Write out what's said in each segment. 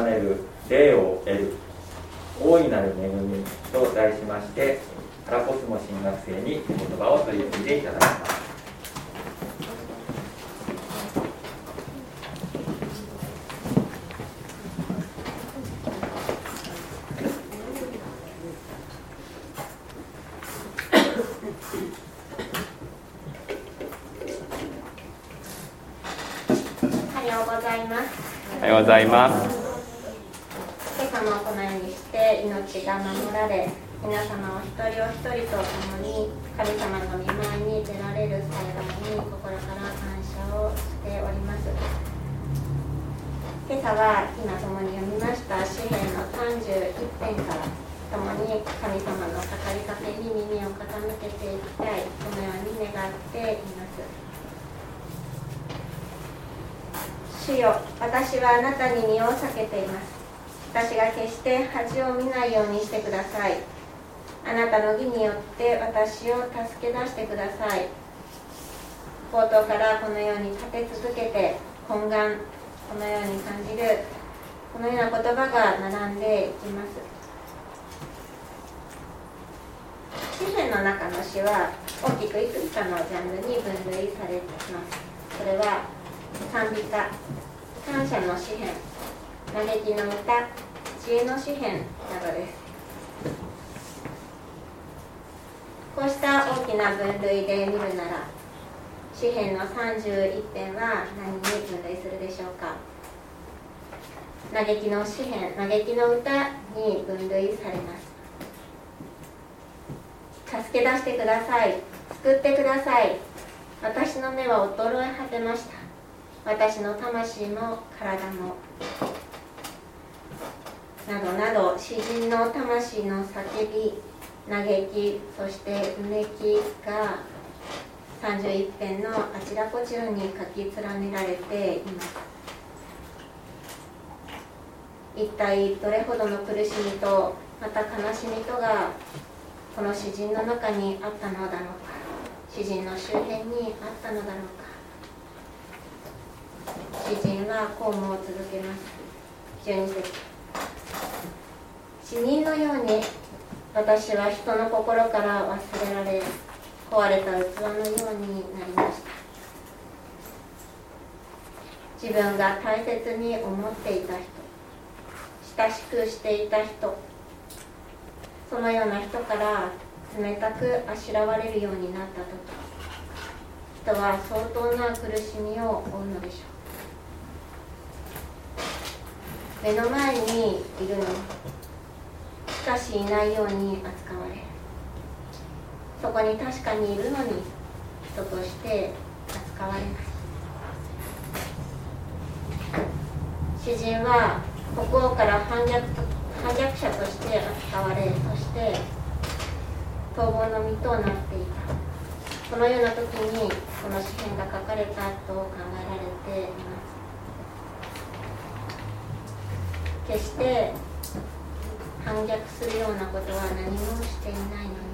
ねる霊を得る大いなる恵みと題しましてカラコスモ新学生に言葉を取り次いでいただきますおはようございます今朝もこのようにして命が守られ皆様お一人お一人と共に神様の御前に出られる幸いに心から感謝をしております今朝は今共に読みました。詩篇の31編から共に神様の語りかけに耳を傾けていきたい。このように願っています。主よ私はあなたに身を避けています。私が決して恥を見ないようにしてください。あなたの義によって私を助け出してください。冒頭からこのように立て続けて懇願。このように感じるこのような言葉が並んでいきます。詩篇の中の詩は大きくいくつかのジャンルに分類されています。それは賛美歌感謝の詩篇嘆きの歌知恵の詩篇などです。こうした大きな分類で見るなら詩篇の31編は何に分類するでしょうか？嘆きの詩篇嘆きの歌に分類されます。助け出してください。救ってください。私の目は衰え果てました。私の魂も体も。などなど詩人の魂の叫び嘆きそしてうめきが31編のあちらこちらに書き連ねられています。一体どれほどの苦しみとまた悲しみとがこの詩人の中にあったのだろうか。詩人の周辺にあったのだろうか。詩人はこうも続けます。12節死人のように私は人の心から忘れられ壊れた器のようになりました。自分が大切に思っていた人親しくしていた人そのような人から冷たくあしらわれるようになった時人は相当な苦しみを負うのでしょう。目の前にいるのしかしいないように扱われる。そこに確かにいるのに人として扱われます詩人は国王から反逆反逆者として扱われそして逃亡の身となっていた。このような時にこの詩篇が書かれたと考えられています。決して反逆するようなことは何もしていないのに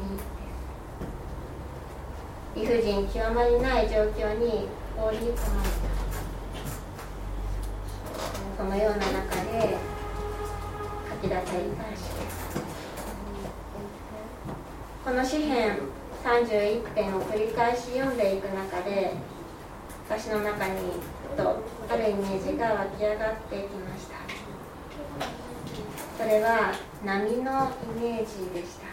理不尽極まりない状況に放り込まれたそのような中で書き出された詩です。この詩篇31編を繰り返し読んでいく中で私の中にとあるイメージが湧き上がってきました。それは波のイメージでした。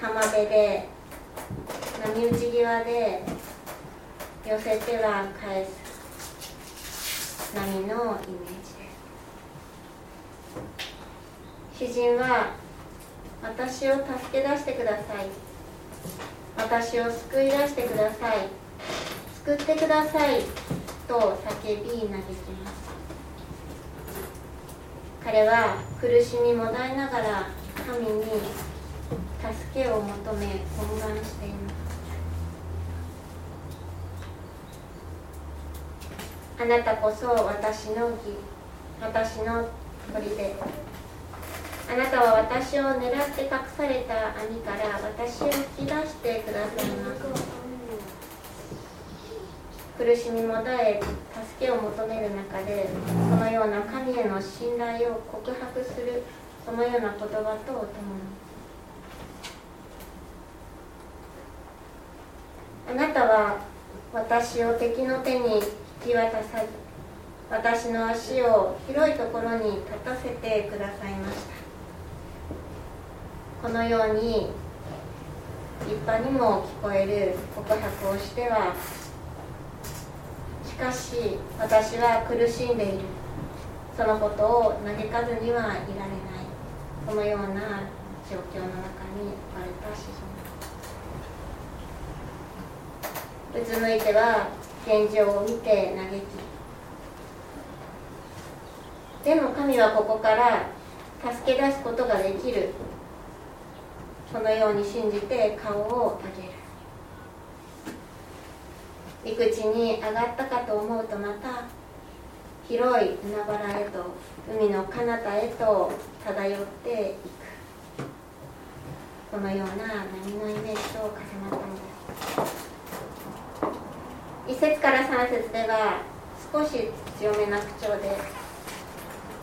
浜辺で波打ち際で寄せては返す波のイメージです。詩人は私を助け出してください。私を救い出してください。救ってくださいと叫び嘆きます。彼は苦しみもだえながら神に助けを求め懇願しています。あなたこそ私の義私の砦あなたは私を狙って隠された網から私を引き出してくださいます。苦しみもだえ助けを求める中でそのような神への信頼を告白するそのような言葉とともに。あなたは私を敵の手に引き渡さず私の足を広いところに立たせてくださいました。このように立派にも聞こえる告白をしてはしかし私は苦しんでいる。そのことを嘆かずにはいられない。そのような状況の中に置かれた詩人うつむいては現状を見て嘆きでも神はここから助け出すことができる。そのように信じて顔を上げる。陸地に上がったかと思うとまた広い海原へと海の彼方へと漂っていく。このような波のイメージと重なったのです。1節から3節では少し強めな口調で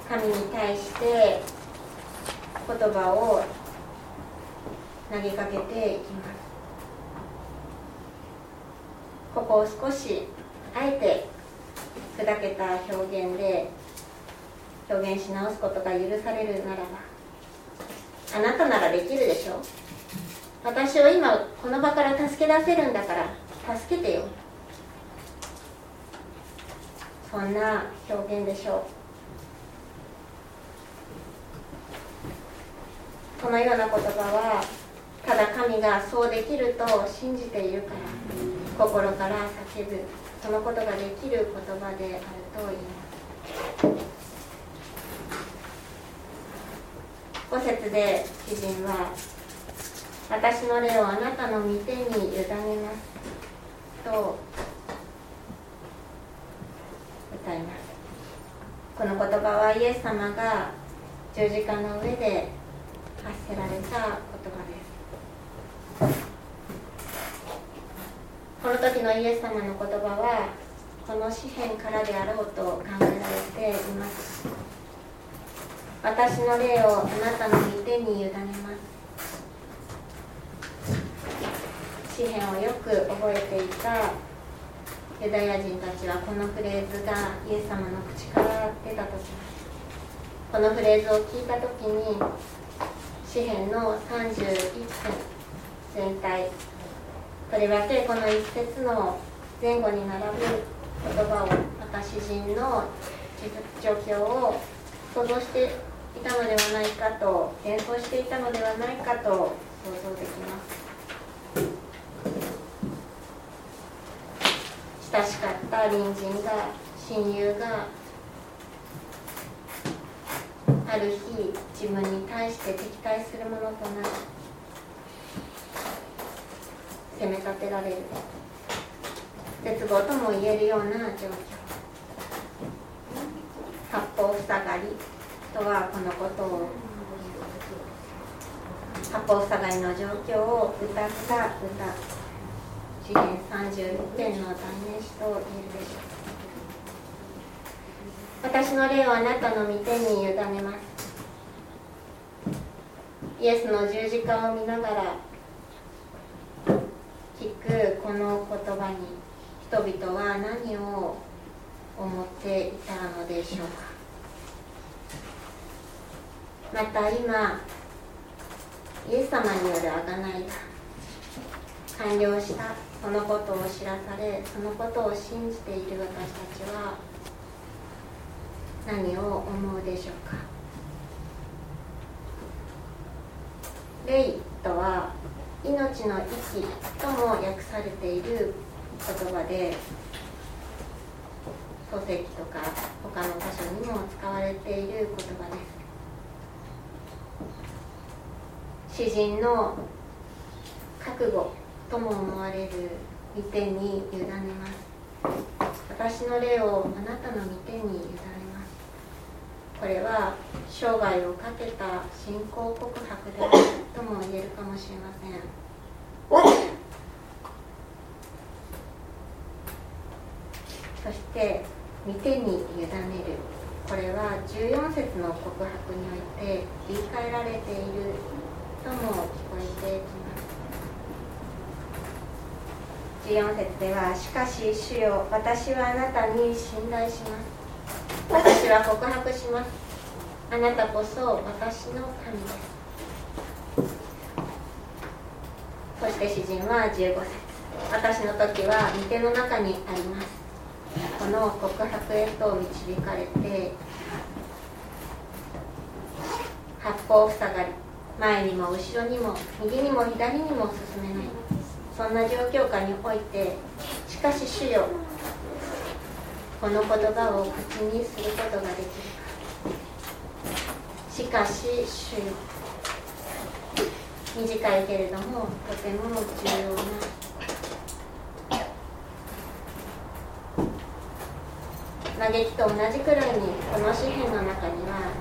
神に対して言葉を投げかけていきます。ここを少しあえて砕けた表現で表現し直すことが許されるならばあなたならできるでしょ。私を今この場から助け出せるんだから助けてよ。そんな表現でしょう。このような言葉はただ神がそうできると信じているから心から叫ぶそのことができる言葉であると言います。5節で詩人は「私の霊をあなたの御手に委ねます」と歌います。この言葉はイエス様が十字架の上で発せられた言葉です。この時のイエス様の言葉はこの詩篇からであろうと考えられています。私の霊をあなたの御手に委ねます。詩篇をよく覚えていたユダヤ人たちはこのフレーズがイエス様の口から出た時このフレーズを聞いた時に詩篇の31編全体とりわけこの一節の前後に並ぶ言葉をまた詩人の状況を想像していたのではないかと演奏していたのではないかと想像できます。親しかった隣人が親友がある日自分に対して敵対するものとなり責め立てられる。絶望とも言えるような状況。八方塞がりとはこのことを。八方塞がりの状況を歌った歌。詩篇31点の代名詞と言えるでしょう私の霊をあなたの御手に委ねます。イエスの十字架を見ながら聞くこの言葉に人々は何を思っていたのでしょうか。また今イエス様による贖いが完了した。そのことを知らされそのことを信じている私たちは何を思うでしょうか？霊とは命の息とも訳されている言葉で書籍とか他の箇所にも使われている言葉です。詩人の覚悟。とも思われる御手に委ねます。私の霊をあなたの御手に委ねます。これは生涯をかけた信仰告白であるとも言えるかもしれません。そして御手に委ねる。これは14節の告白において言い換えられているとも聞こえてきます。14節では「しかし主よ私はあなたに信頼します。私は告白します。あなたこそ私の神です」そして詩人は15節私の時は御手の中にあります。この告白へと導かれて八方塞がり。前にも後ろにも右にも左にも進めない。そんな状況下においてしかし主よこの言葉を口にすることができるしかし主よ短いけれどもとても重要な。嘆きと同じくらいにこの詩篇の中には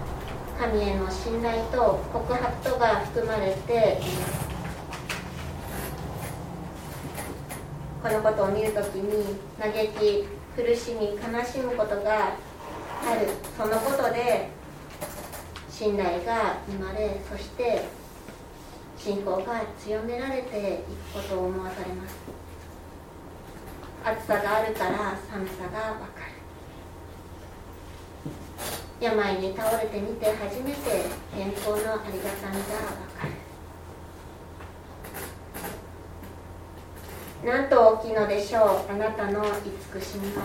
神への信頼と告白とが含まれていますこのことを見るときに嘆き苦しみ悲しむことがある。そのことで信頼が生まれそして信仰が強められていくことを思わされます。暑さがあるから寒さがわかる。病に倒れてみて初めて健康のありがたみがわかる。なんと大きいのでしょう？あなたの慈しみは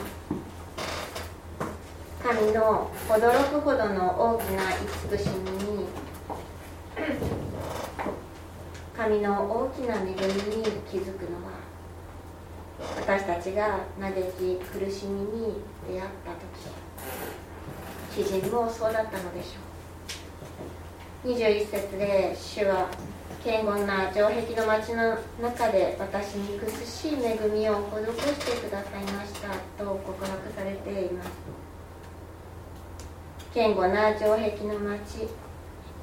神の驚くほどの大きな慈しみに。神の大きな恵みに気づくのは。私たちが嘆き苦しみに出会った時。詩人もそうだったのでしょう。21節で主は堅固な城壁の町の中で私に苦しい恵みを施してくださいましたと告白されています。堅固な城壁の町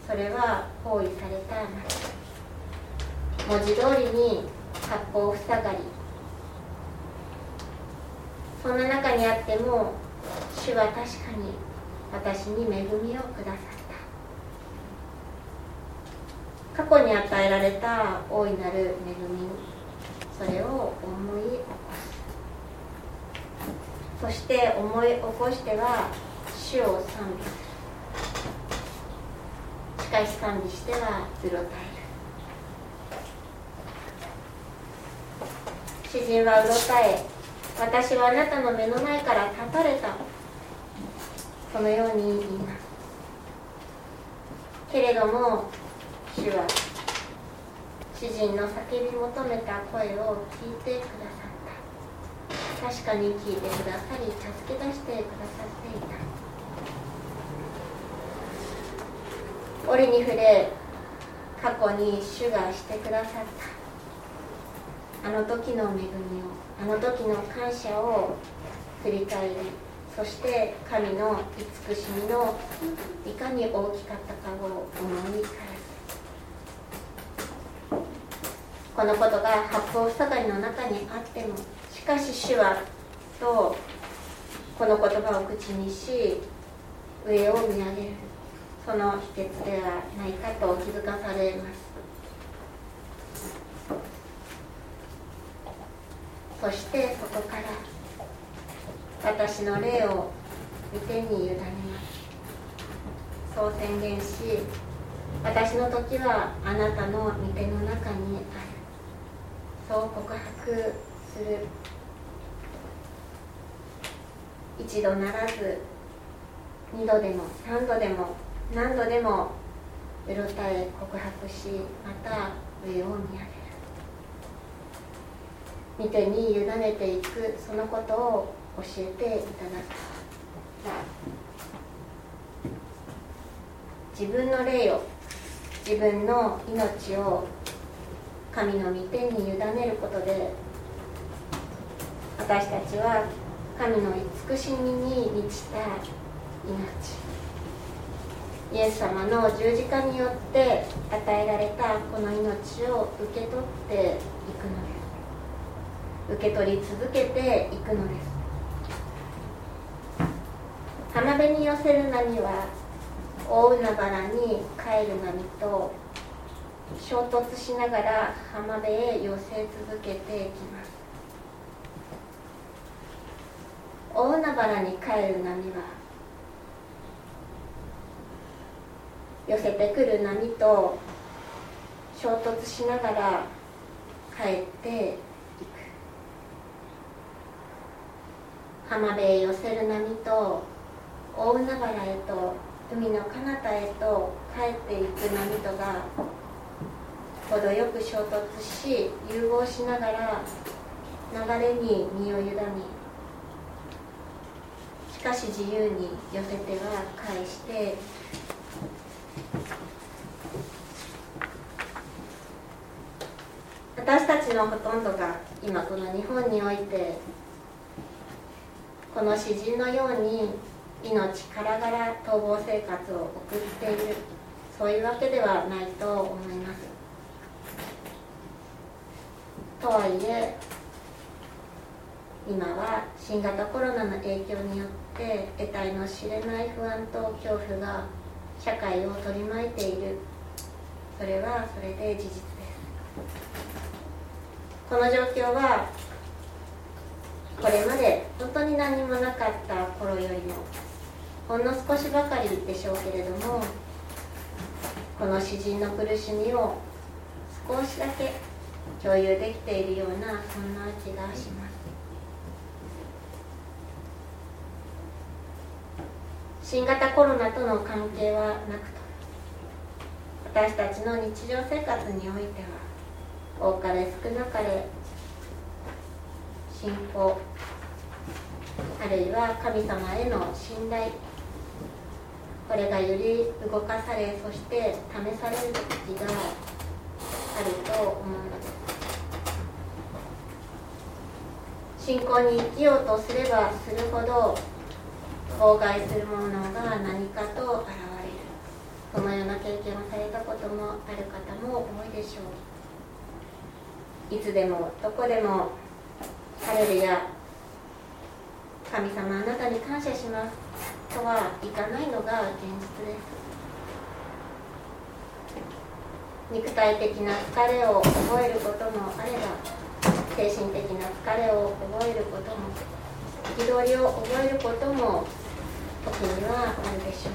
それは包囲された町文字通りに八方塞がりそんな中にあっても主は確かに私に恵みをくださった過去に与えられた大いなる恵みそれを思い起こす。そして思い起こしては主を賛美する。しかし賛美してはうろたえる。詩人はうろたえ私はあなたの目の前から立たれた。そのように言います。けれども主は詩人の叫び求めた声を聞いてくださった。確かに聞いてくださり助け出してくださっていた。折に触れ過去に主がしてくださった。あの時の恵みをあの時の感謝を振り返りそして神の慈しみのいかに大きかったかを思い返すこのことが八方塞がりの中にあってもしかし主はとこの言葉を口にし上を見上げる。その秘訣ではないかと気づかされます。そしてそこから私の霊を御手に委ねます。そう宣言し私の時はあなたの御手の中にある。そう告白する一度ならず二度でも三度でも何度でもうろたえ告白しまた上を見上げる見てに委ねていくそのことを教えていただく自分の霊を自分の命を神の御手に委ねることで私たちは神の慈しみに満ちた命。イエス様の十字架によって与えられたこの命を受け取っていくのです。受け取り続けていくのです。浜辺に寄せる波は大海原に帰る波と衝突しながら浜辺へ寄せ続けていきます。大海原に帰る波は寄せてくる波と衝突しながら帰っていく。浜辺へ寄せる波と大海原へと海の彼方へと帰っていく波とが程よく衝突し融合しながら流れに身を委ねしかし自由に寄せては返して私たちのほとんどが今この日本においてこの詩人のように命からがら逃亡生活を送っているそういうわけではないと思います。とはいえ今は新型コロナの影響によって得体の知れない不安と恐怖が社会を取り巻いている。それはそれで事実です。この状況はこれまで本当に何もなかった頃よりもほんの少しばかりでしょうけれどもこの詩人の苦しみを少しだけ共有できているようなそんな気がします新型コロナとの関係はなくと私たちの日常生活においては多かれ少なかれ信仰あるいは神様への信頼これがより動かされそして試される時があると思う。のです信仰に生きようとすればするほど妨害するものが何かと現れる。そのような経験をされたこともある方も多いでしょう。いつでもどこでもハレルヤ神様あなたに感謝しますとはいかないのが現実です。肉体的な疲れを覚えることもあれば精神的な疲れを覚えることも憤りを覚えることも時にはあるでしょう。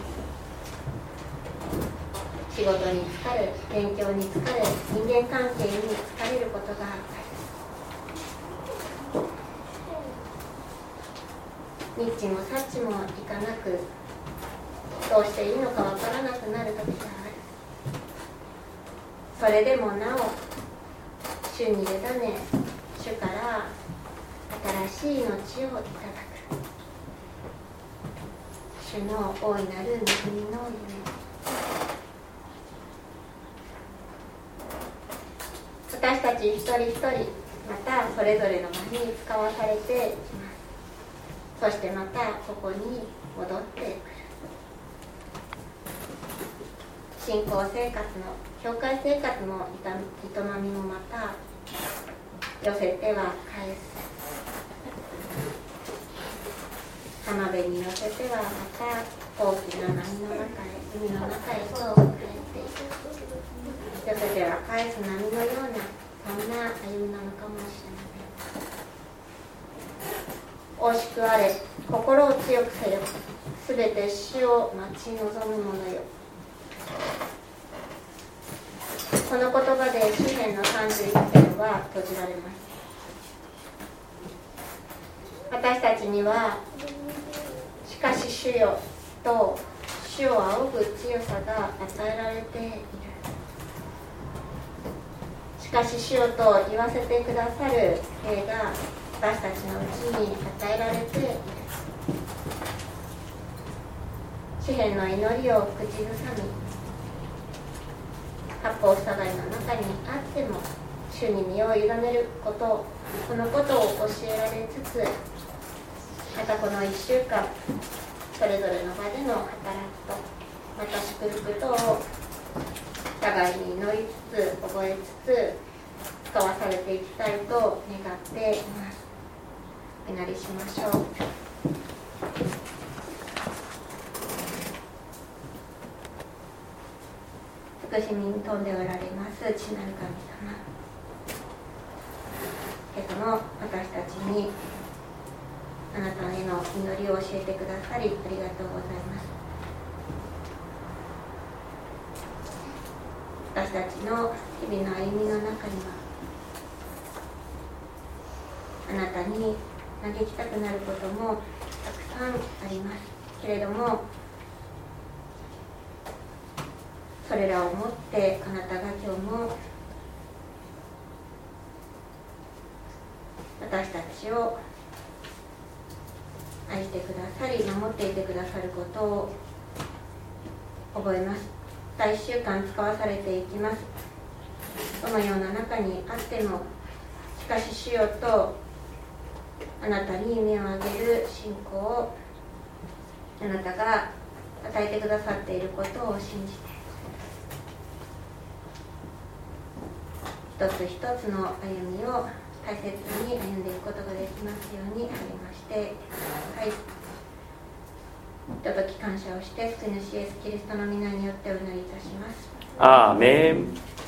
仕事に疲れ勉強に疲れ人間関係に疲れることがある。ニッチもサッチもいかなくどうしていいのかわからなくなる時がある。それでもなお主に委ね。主から新しい命をいただく主の大いなる恵みの夢私たち一人一人またそれぞれの場に使わされていきます。そしてまたここに戻ってくる。信仰生活の教会生活の営みもまた寄せては返す浜辺に乗せてはまた大きな波の中へ海の中へと帰っていく寄せては返す波のようなそんな歩みなのかもしれません惜しくあれ心を強くせよすべて死を待ち望む者よこの言葉で詩篇の31編は閉じられます私たちにはしかし主よと主を仰ぐ強さが与えられている。しかし主よと言わせてくださる兵が私たちのうちに与えられている。詩篇の祈りを口ずさみ。八方塞がりの中にあっても主に身を委ねることこのことを教えられつつまたこの1週間それぞれの場での働きとまた祝福とを互いに祈りつつ覚えつつ使わされていきたいと願っています。お祈りしましょう。慈しみに富んでおられます父なる神様。今朝も私たちにあなたへの祈りを教えてくださりありがとうございます。私たちの日々の歩みの中にはあなたに嘆きたくなることもたくさんあります。けれどもそれらをもってあなたが今日も私たちを愛してくださり守っていてくださることを覚えます。大1週間使わされていきます。どのような中にあってもしかし主よとあなたに目を上げる信仰をあなたが与えてくださっていることを信じて一つ一つの歩みを大切に歩んでいくことができますように励ましてはい。ひととき感謝をして救い主イエスキリストの皆によってお祈りいたします。アーメン。